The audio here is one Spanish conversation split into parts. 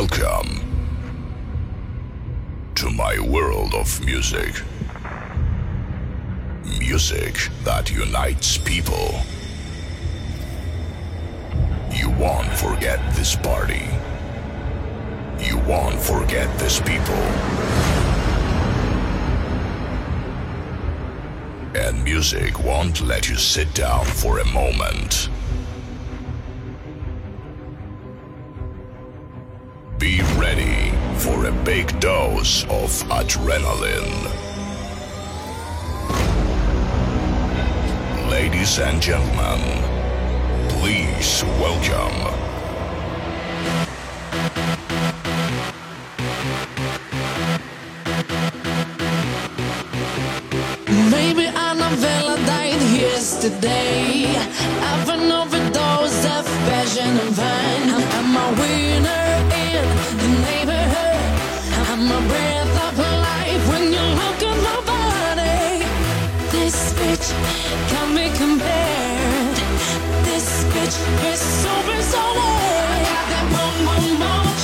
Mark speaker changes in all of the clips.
Speaker 1: Welcome to my world of music. Music that unites people. You won't forget this party. You won't forget these people. And music won't let you sit down for a moment. Big dose of adrenaline. Ladies and gentlemen, please welcome.
Speaker 2: Yesterday. I've an overdose of passion and. I'm, I'm a winner in the neighborhood. A breath of life when you look at my body. This bitch can be compared. This bitch is super solid. I got that boom boom boom.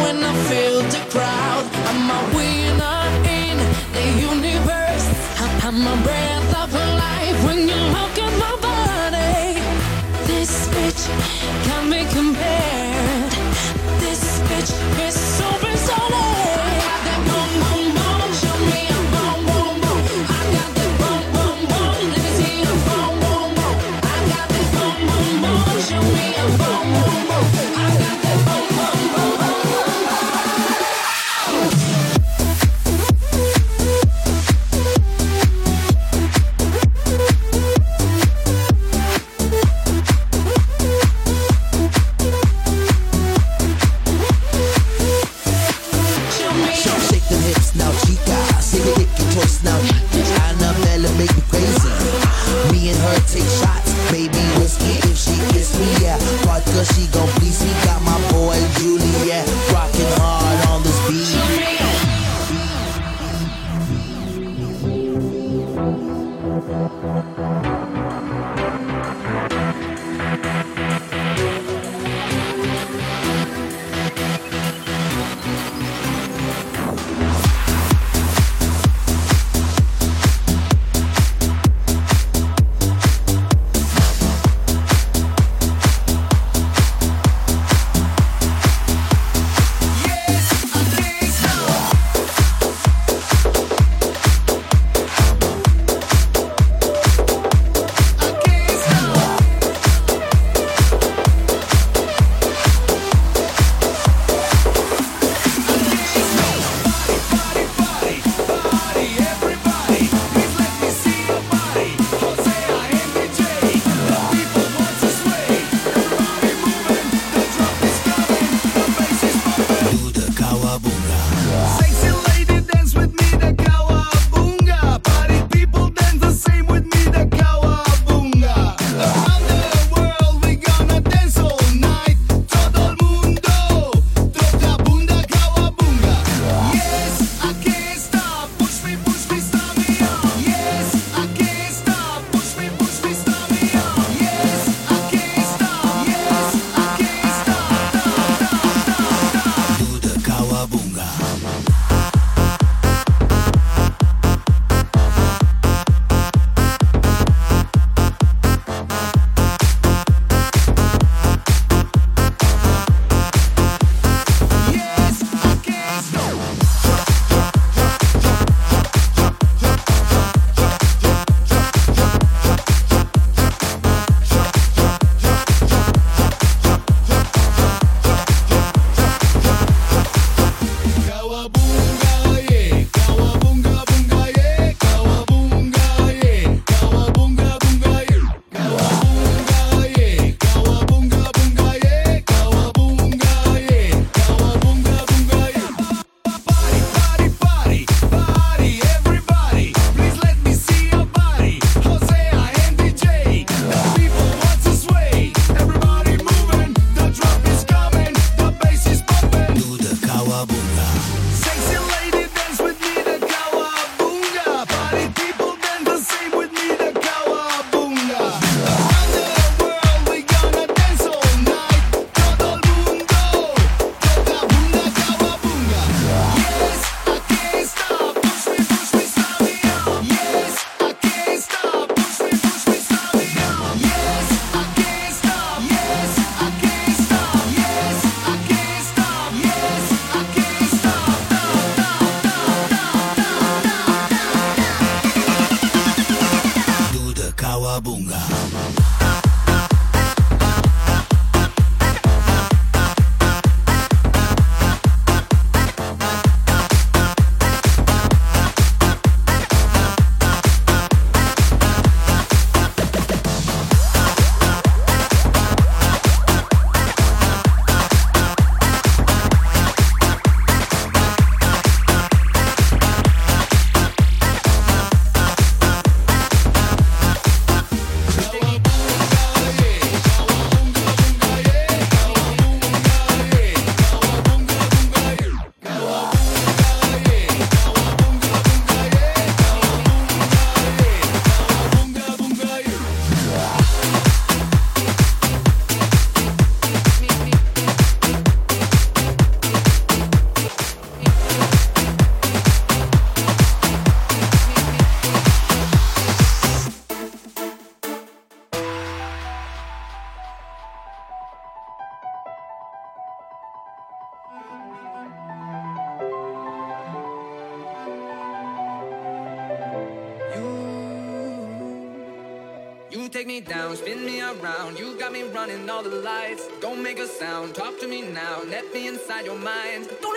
Speaker 2: When I feel the crowd. I'm a winner in the universe. I'm a breath of life when you look at my body. This bitch can be compared. This bitch is
Speaker 3: sound. Talk to me now, let me inside your mind. Don't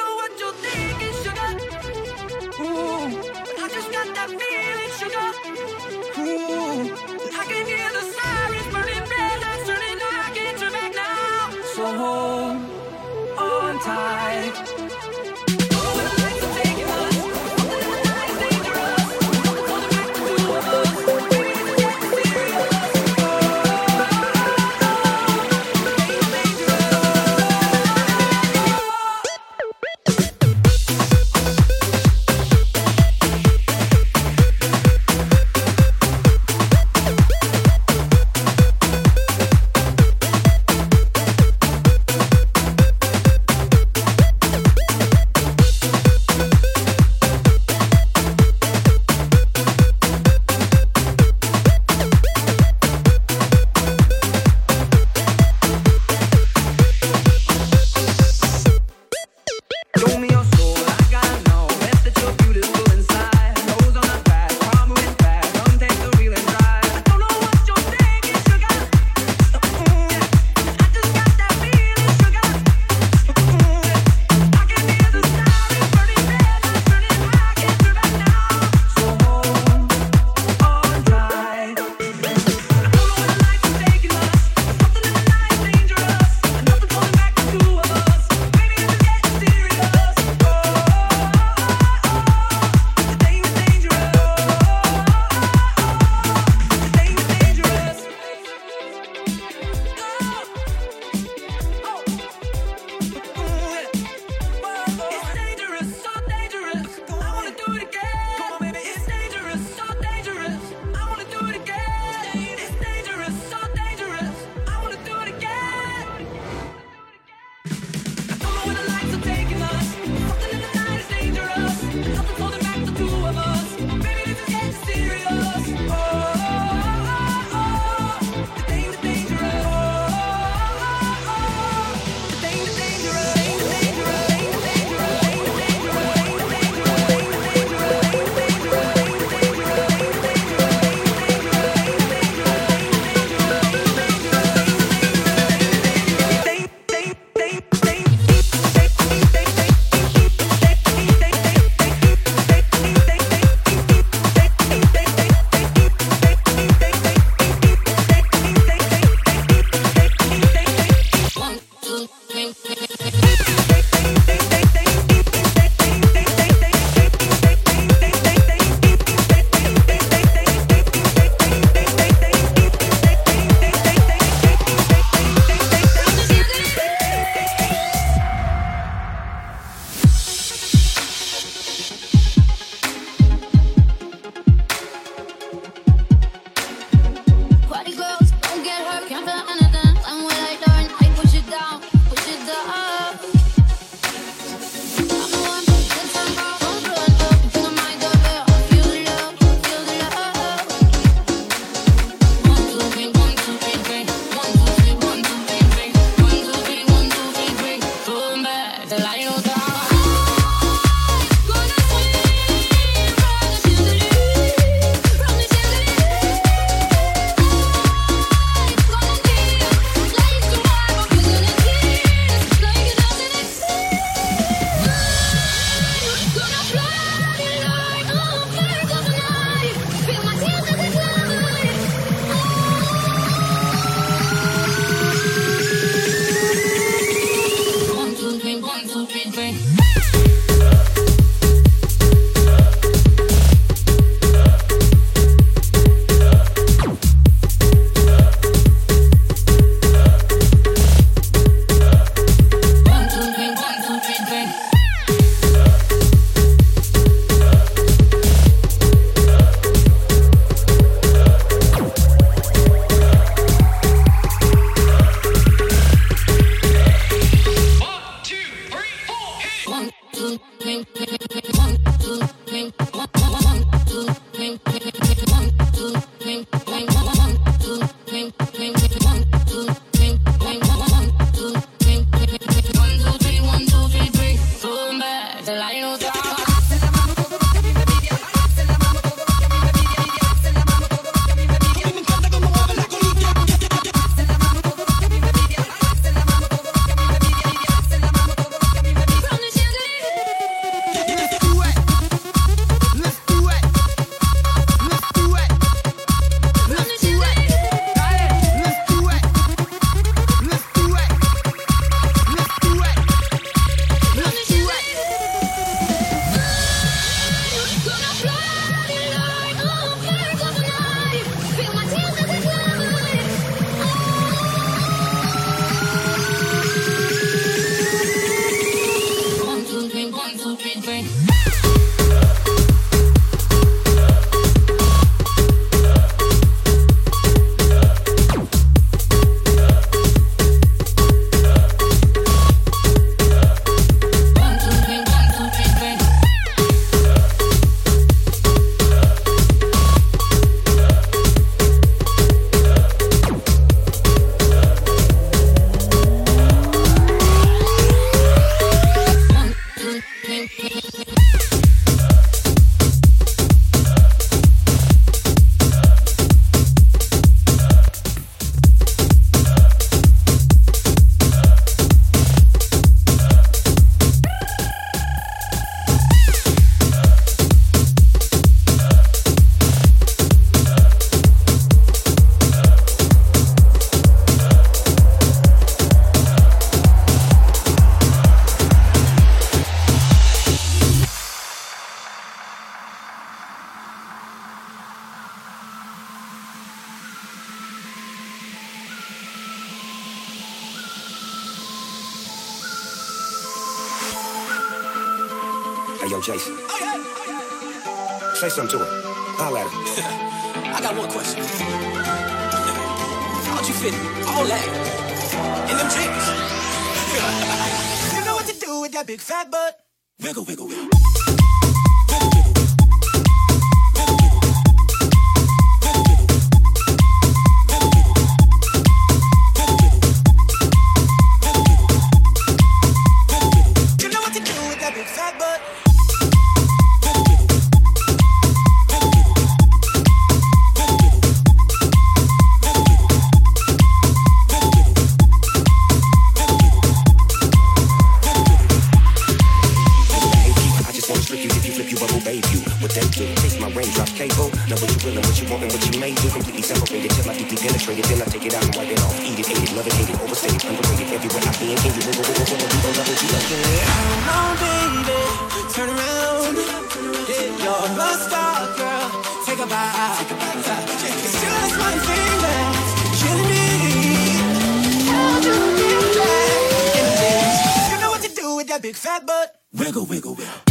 Speaker 4: fat butt.
Speaker 5: Wiggle, wiggle, wiggle.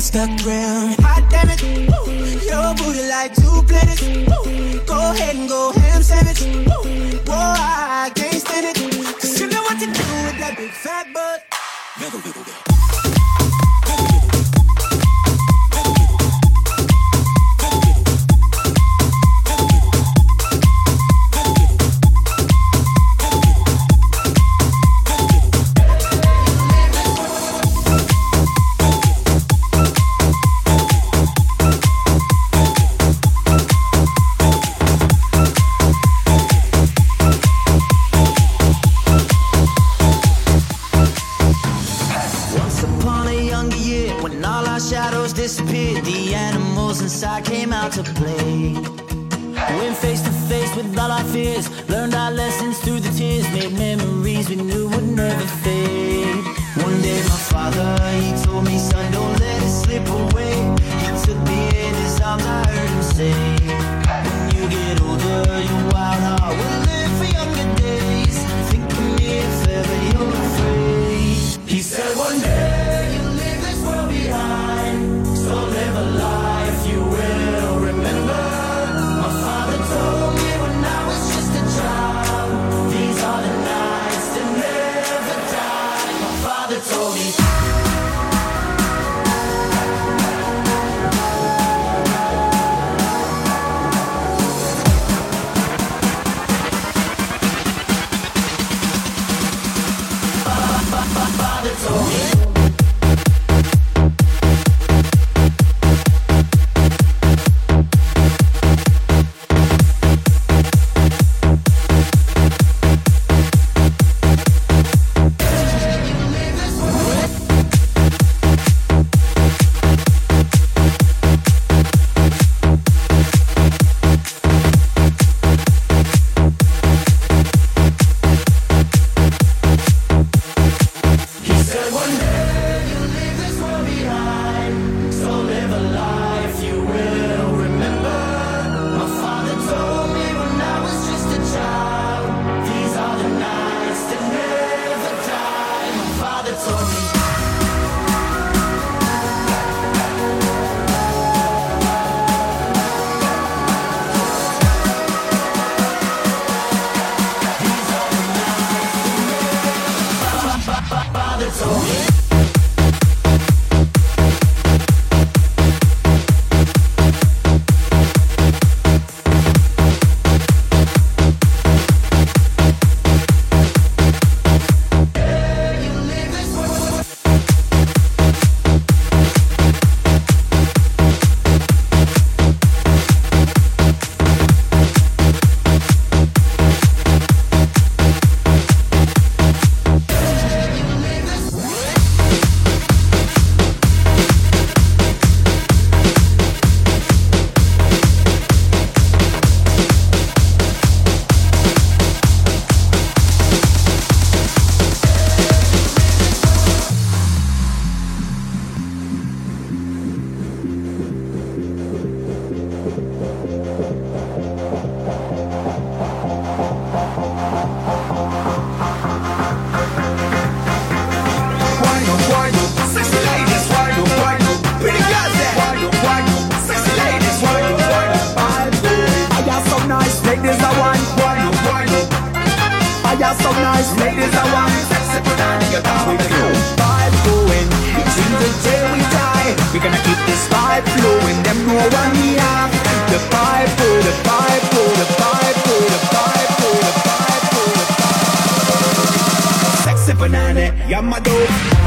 Speaker 4: Instagram. about with
Speaker 6: you. Vibe going till the day we die. We're gonna keep this vibe flowing. Them we. The vibe the vibe the vibe the vibe the vibe the vibe. Sexy banana, you're my dope.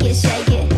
Speaker 7: Shake it, shake it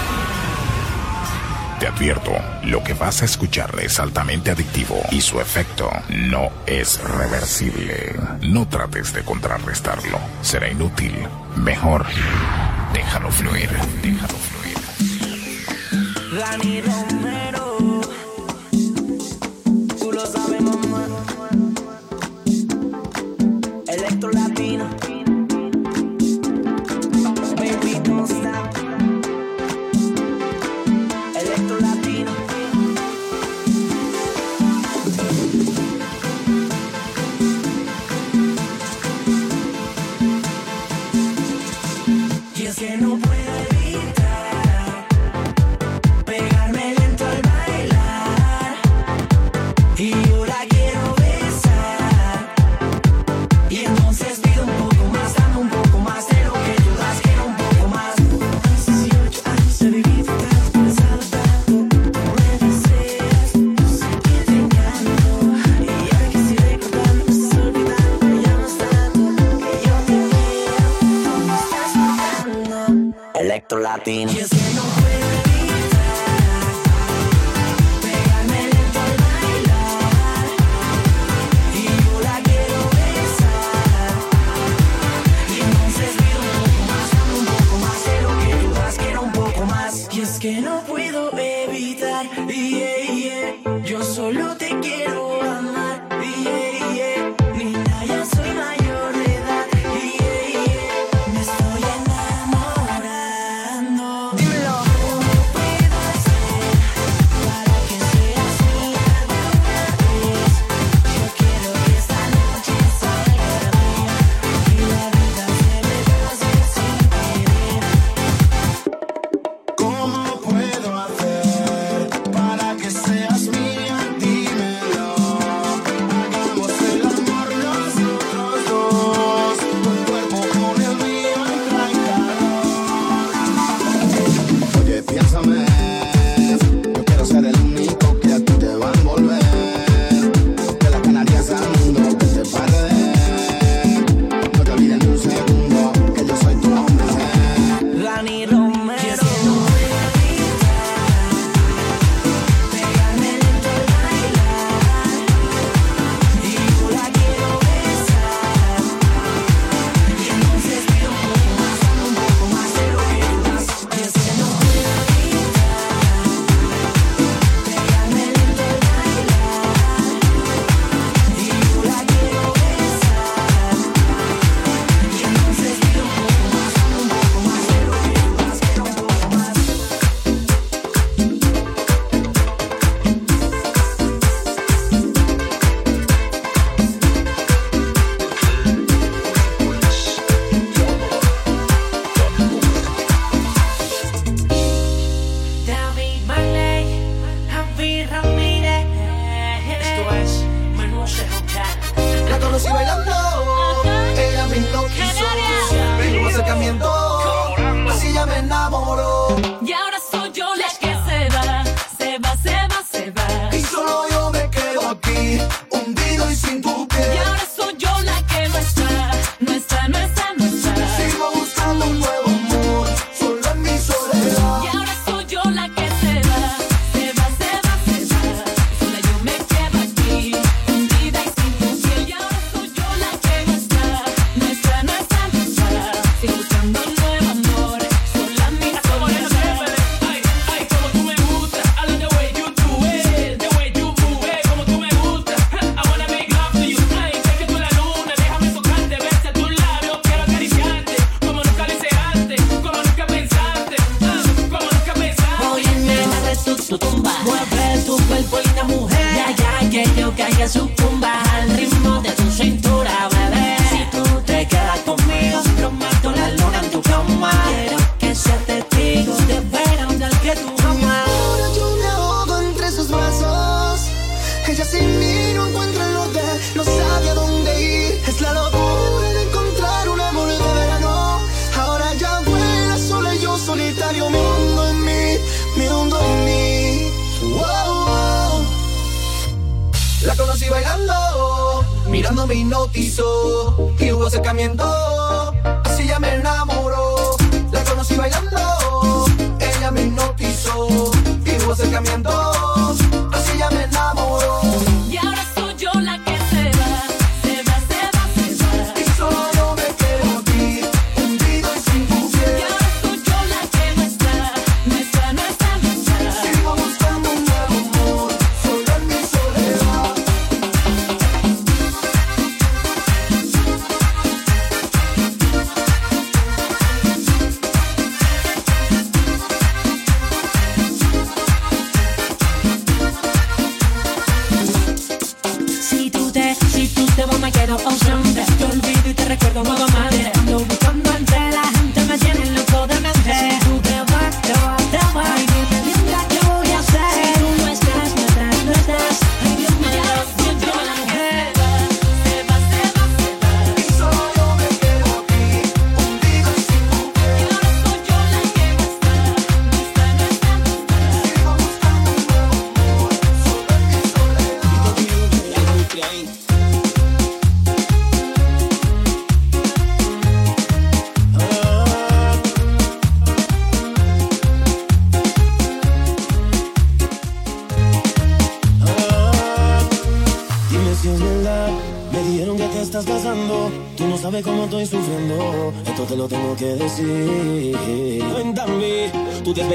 Speaker 8: Te advierto, lo que vas a escuchar es altamente adictivo y su efecto no es reversible. No trates de contrarrestarlo, será inútil. Mejor, déjalo fluir, déjalo fluir.
Speaker 9: Que no puedo
Speaker 10: Martini.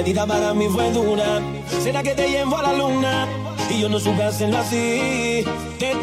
Speaker 10: despedida para mí fue dura. Será que te llevo a la luna y yo no supe hacerlo así. Te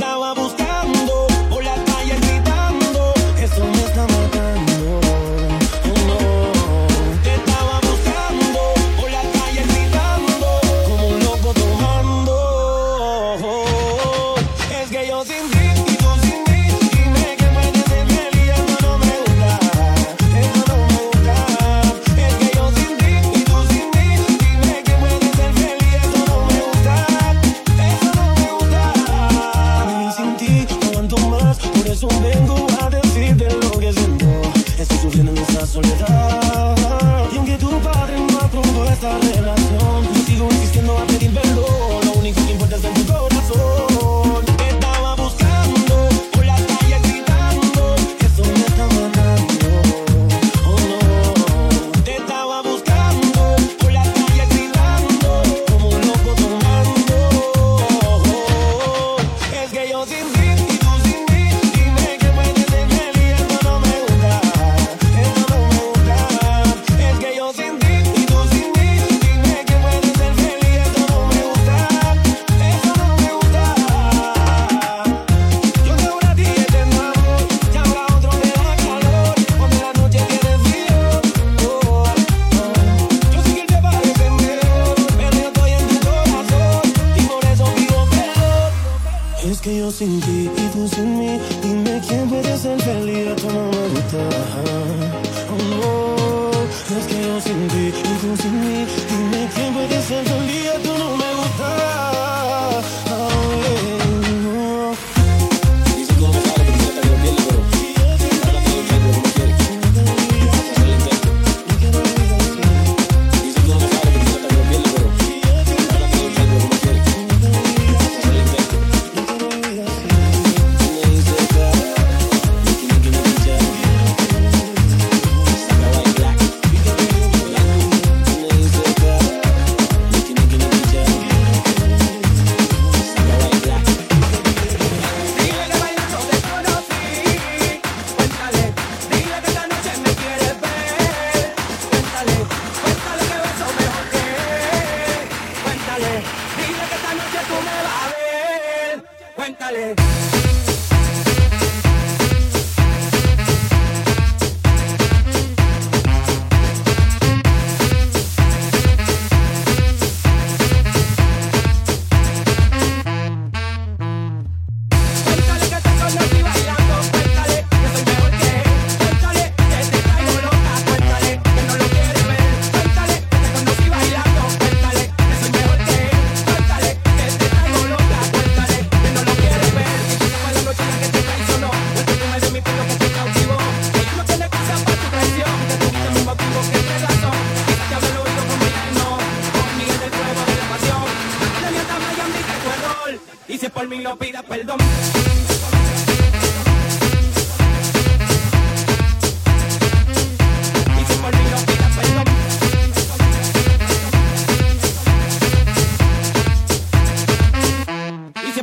Speaker 10: por mí no pida perdón.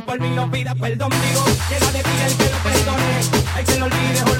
Speaker 10: por mí no pida perdón,
Speaker 11: digo, llena de vida el que lo perdone, hay que lo olvide.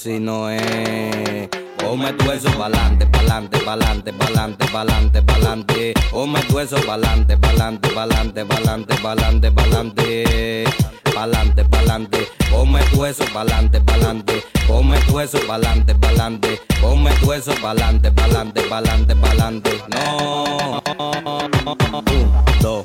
Speaker 12: Así, no es. Ponme tu eso pa'lante, pa'lante, pa'lante, pa'lante, pa'lante, pa'lante. Ponme tu eso pa'lante, pa'lante, pa'lante, pa'lante, pa'lante, pa'lante. Pa'lante, pa'lante. Ponme tu eso pa'lante, pa'lante. Ponme tu eso pa'lante, pa'lante. Ponme tu eso pa'lante, pa'lante, pa'lante, pa'lante. No. Un, dos,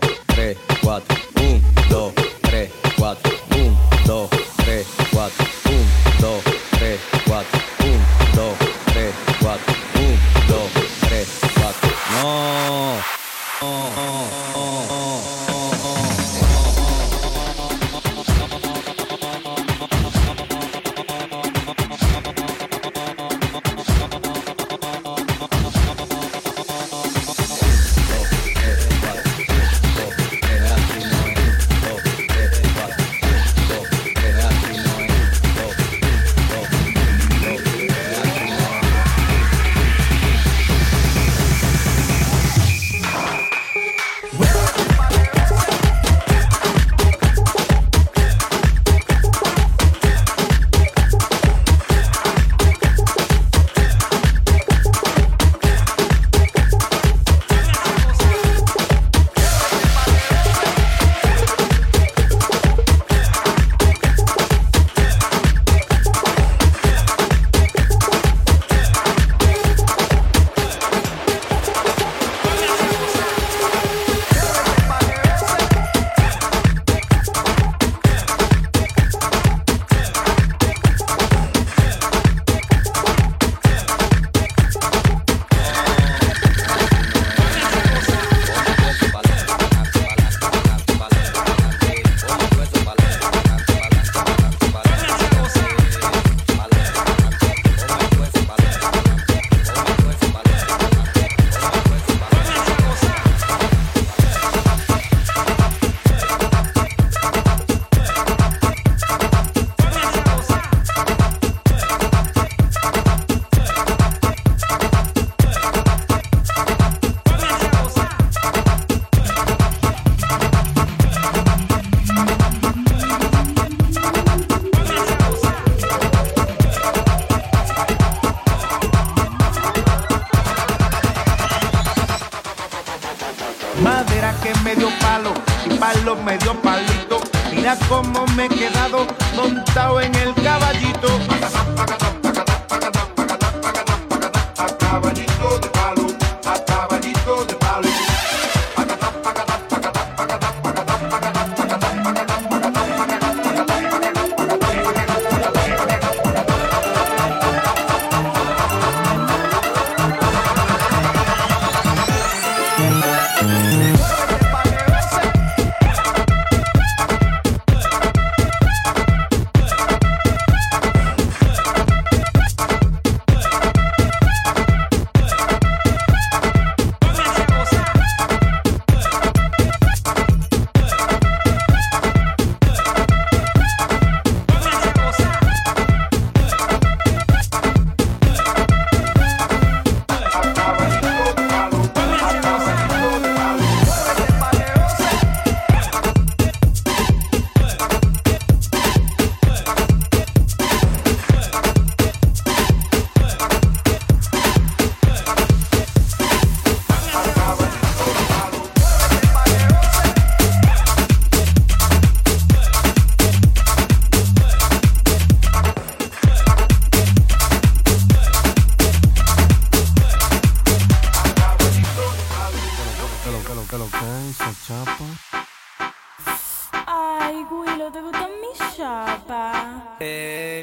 Speaker 13: Ay, Willow, ¿te gusta mi chapa?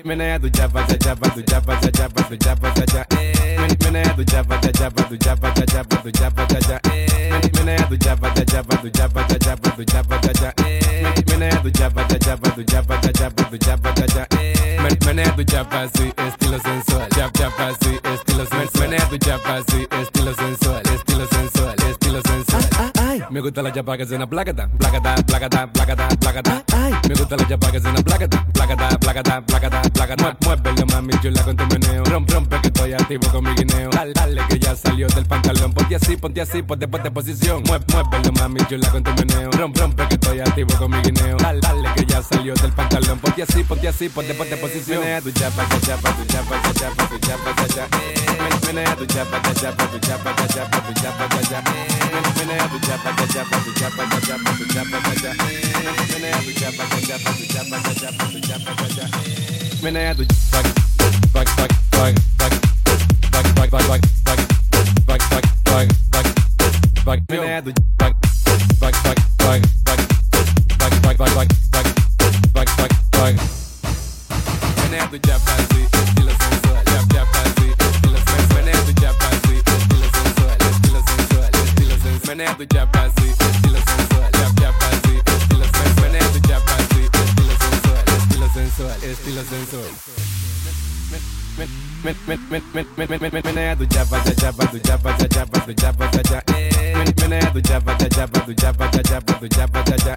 Speaker 14: Menea tu chapa, cha chapa, tu chapa, cha chapa, tu chapa, cha cha. Men- Menea tu chapa, cha chapa, tu chapa, cha chapa, tu chapa, cha cha. Men- Menea tu chapa, cha chapa, tu chapa, cha chapa, tu chapa, cha cha. chapa, tu chapa, cha, chapa, tu chapa, cha, cha. Men- Menea tu chapa así, estilo sensual. Chap, chapa así, estilo sensual. Menea tu chapa así, estilo sensual, estilo sensual, estilo sensual. Me gusta la chapa que se la placata, placata, placata, placata, placata. Me gusta la chapa que se la placata, placata, placata, placata, placata. Muévelo mami chula con tu meneo. Romp, rompe que estoy activo con mi guineo. Dale, dale que ya salió del pantalón. Ponte así, ponte así, ponte, ponte posición. Muévelo mami chula con tu meneo. Romp, rompe que estoy activo con mi guineo. Dale, dale que ya salió del pantalón. Ponte así, ponte así, ponte, ponte posición. Menea tu chapa, tu chapa, tu chapa, tu chapa, tu chapa, tu chapa. Menea tu chapa, tu chapa, tu chapa, tu chapa, tu chapa, tu chapa. Menea tu chapa. the Japanese. do chapasí, estilo sensual, chap chapasí, estilo sensual, Pone tu chapasí, estilo sensual, estilo sensual, estilo sensual. Menea tu chapa, cha chapa, tu chapa, cha chapa, tu chapa, cha cha. Menea tu chapa, cha chapa, tu chapa, cha chapa, tu chapa, cha cha.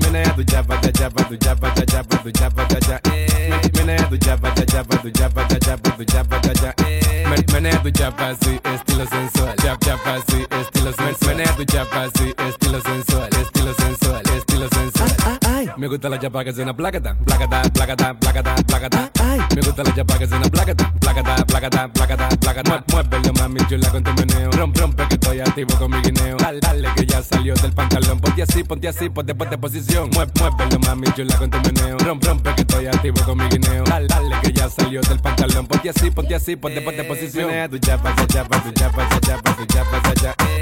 Speaker 14: Menea tu chapa, cha chapa, tu chapa, cha chapa, tu chapa, cha cha. mene do java ja java do java java do java ja ja eh. mene do java soy estilo sensual. Java java soy estilo sensual. Mene do java soy estilo sensual. Me gusta la chapa que suena placata, placata, placata, placata, placata. Me gusta la chapa que suena placata, placata, placata, placata, placata. Muévelo mami chula con tu meneo. Rom, rompe que estoy activo con mi guineo. Dale, dale que ya salió del pantalón. Ponte así, ponte así, ponte, ponte posición. Muévelo mami chula con tu meneo. Rom, rompe que estoy activo con mi guineo. Dale, dale que ya salió del pantalón. Ponte así, ponte así, ponte, ponte posición. Tu chapa, cha, chapa, tu chapa, cha, chapa, tu chapa, tu chapa, cha, chapa, tu chapa, cha, chapa, tu chapa,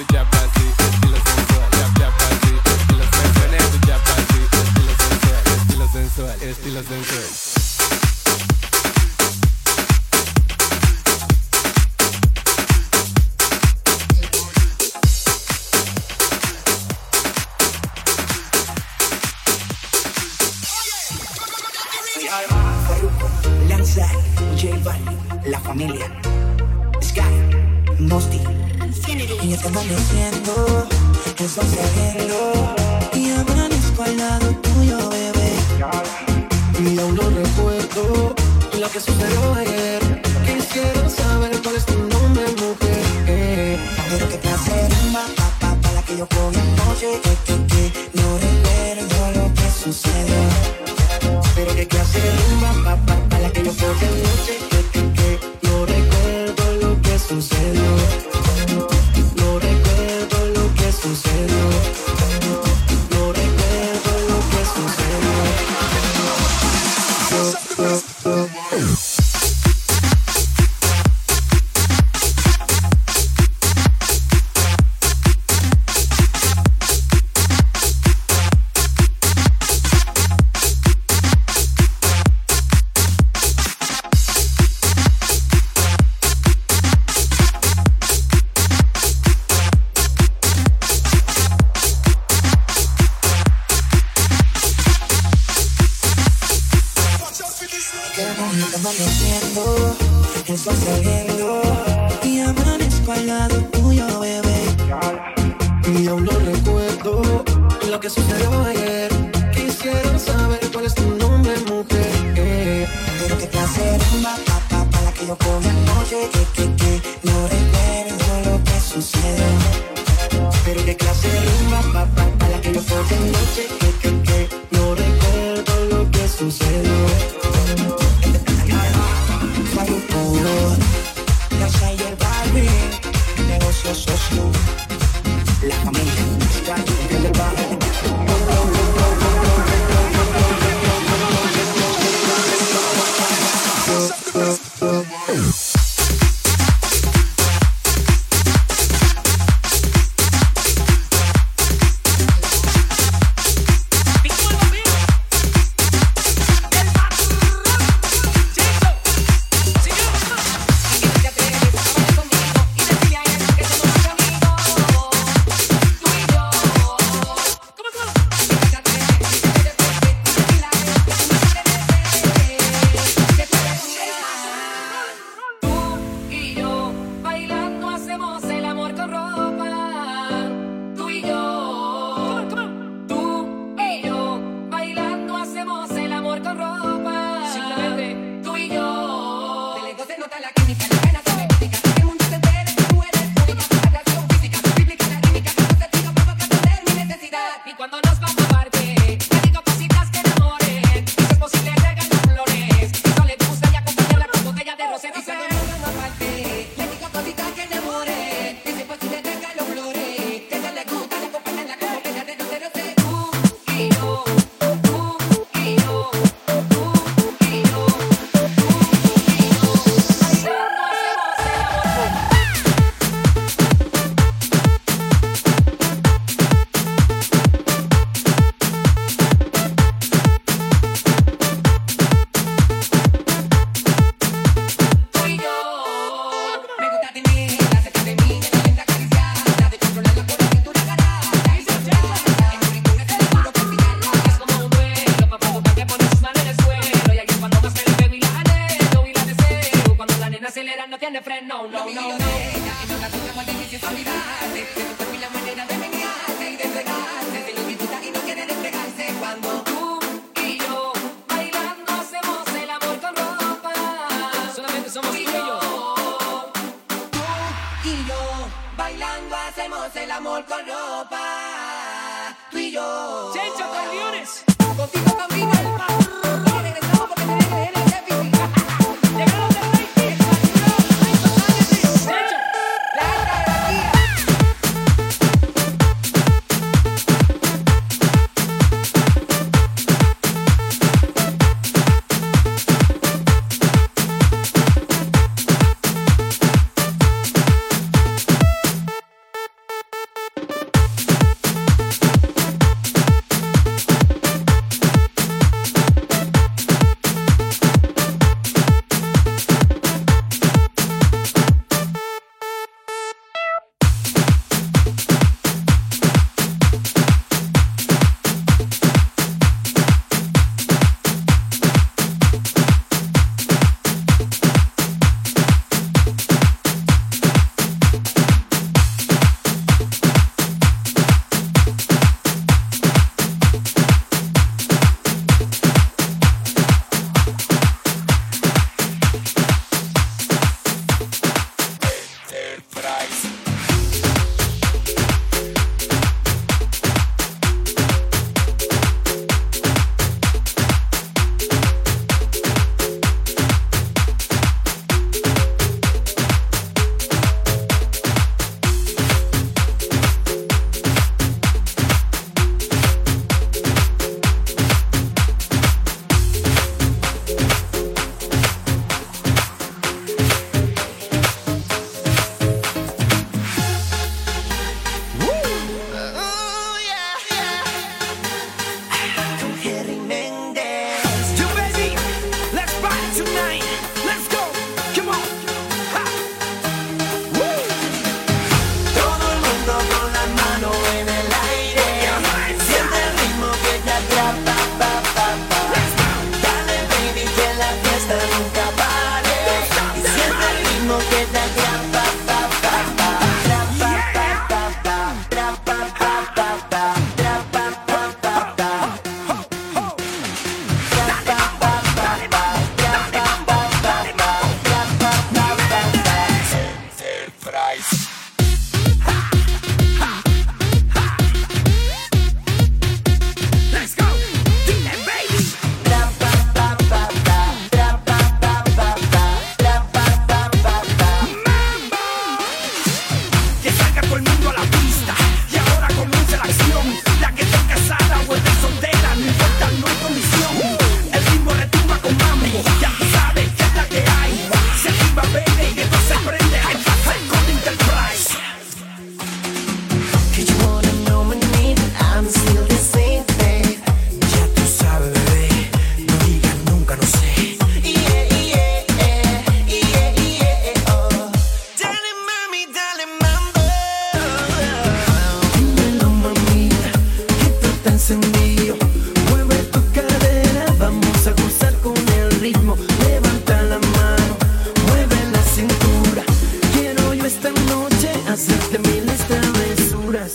Speaker 9: the jab Familia, Sky, Mosty,
Speaker 4: Y te amaneciendo, eso saberlo. Y amanezco al lado tuyo, bebé.
Speaker 10: Y aún no recuerdo lo que sucedió ayer. Quisiera saber cuál es tu nombre, mujer.
Speaker 4: Pero que placer, ma, pa, pa, la que yo cogí anoche. Que, que, que, no recuerdo lo que sucedió.
Speaker 10: Pero qué clase de rumba, pa, pa, pa, la que yo cogí anoche.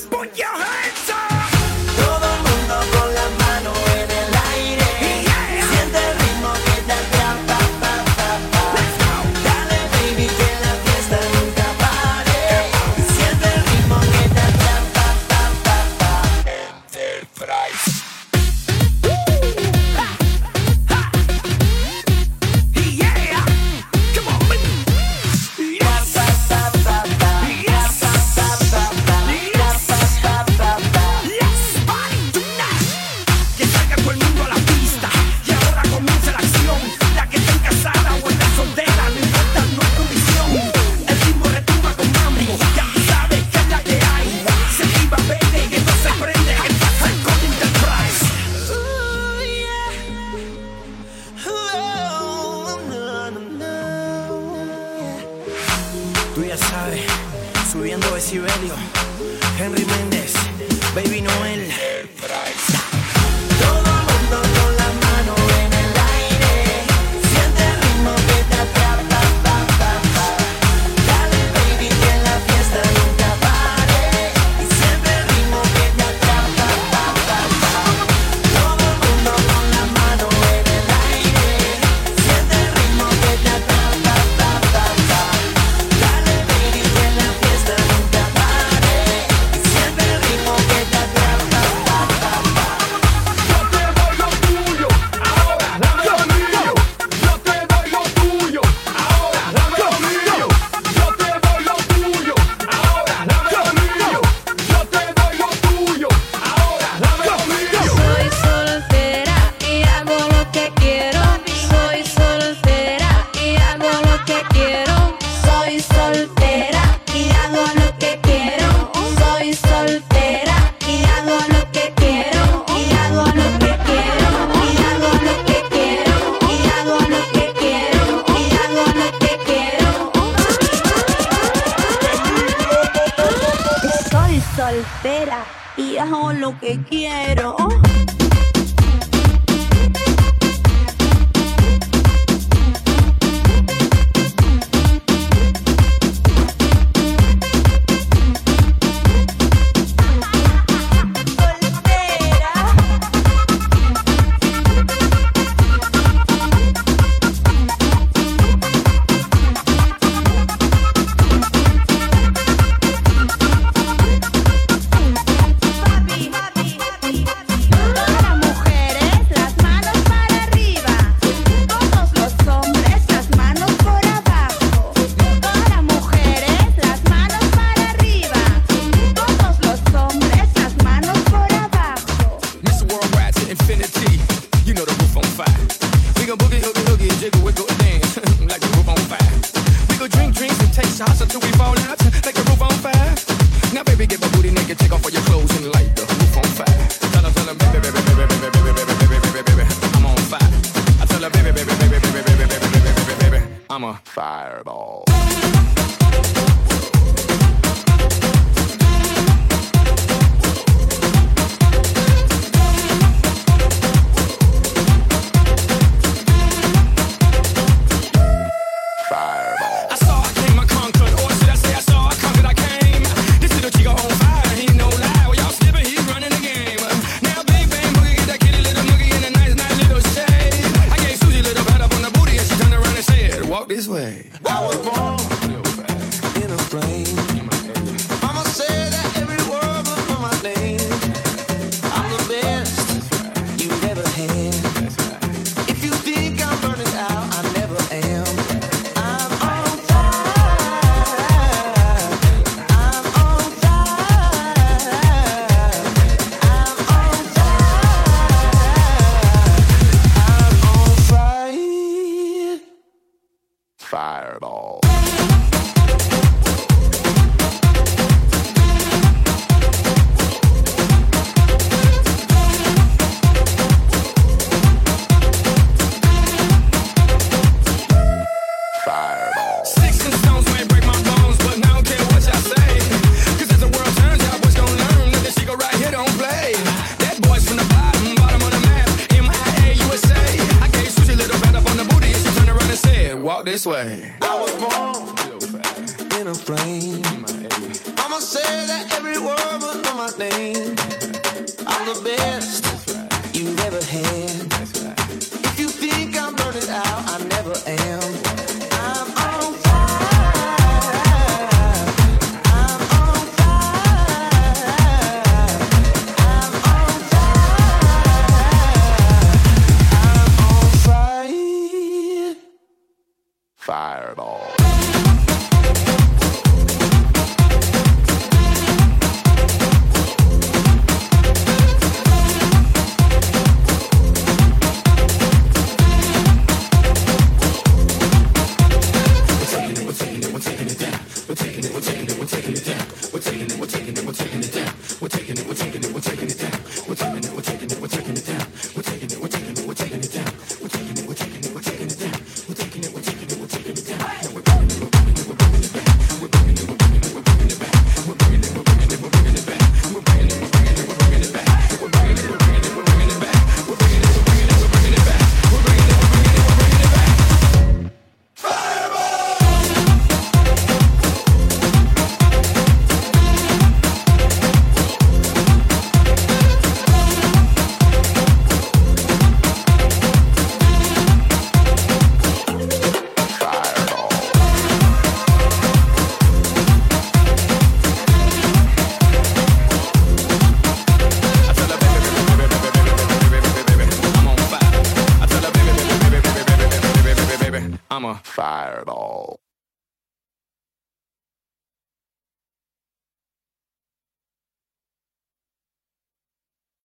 Speaker 13: Porque
Speaker 6: y
Speaker 13: hago lo que quiero.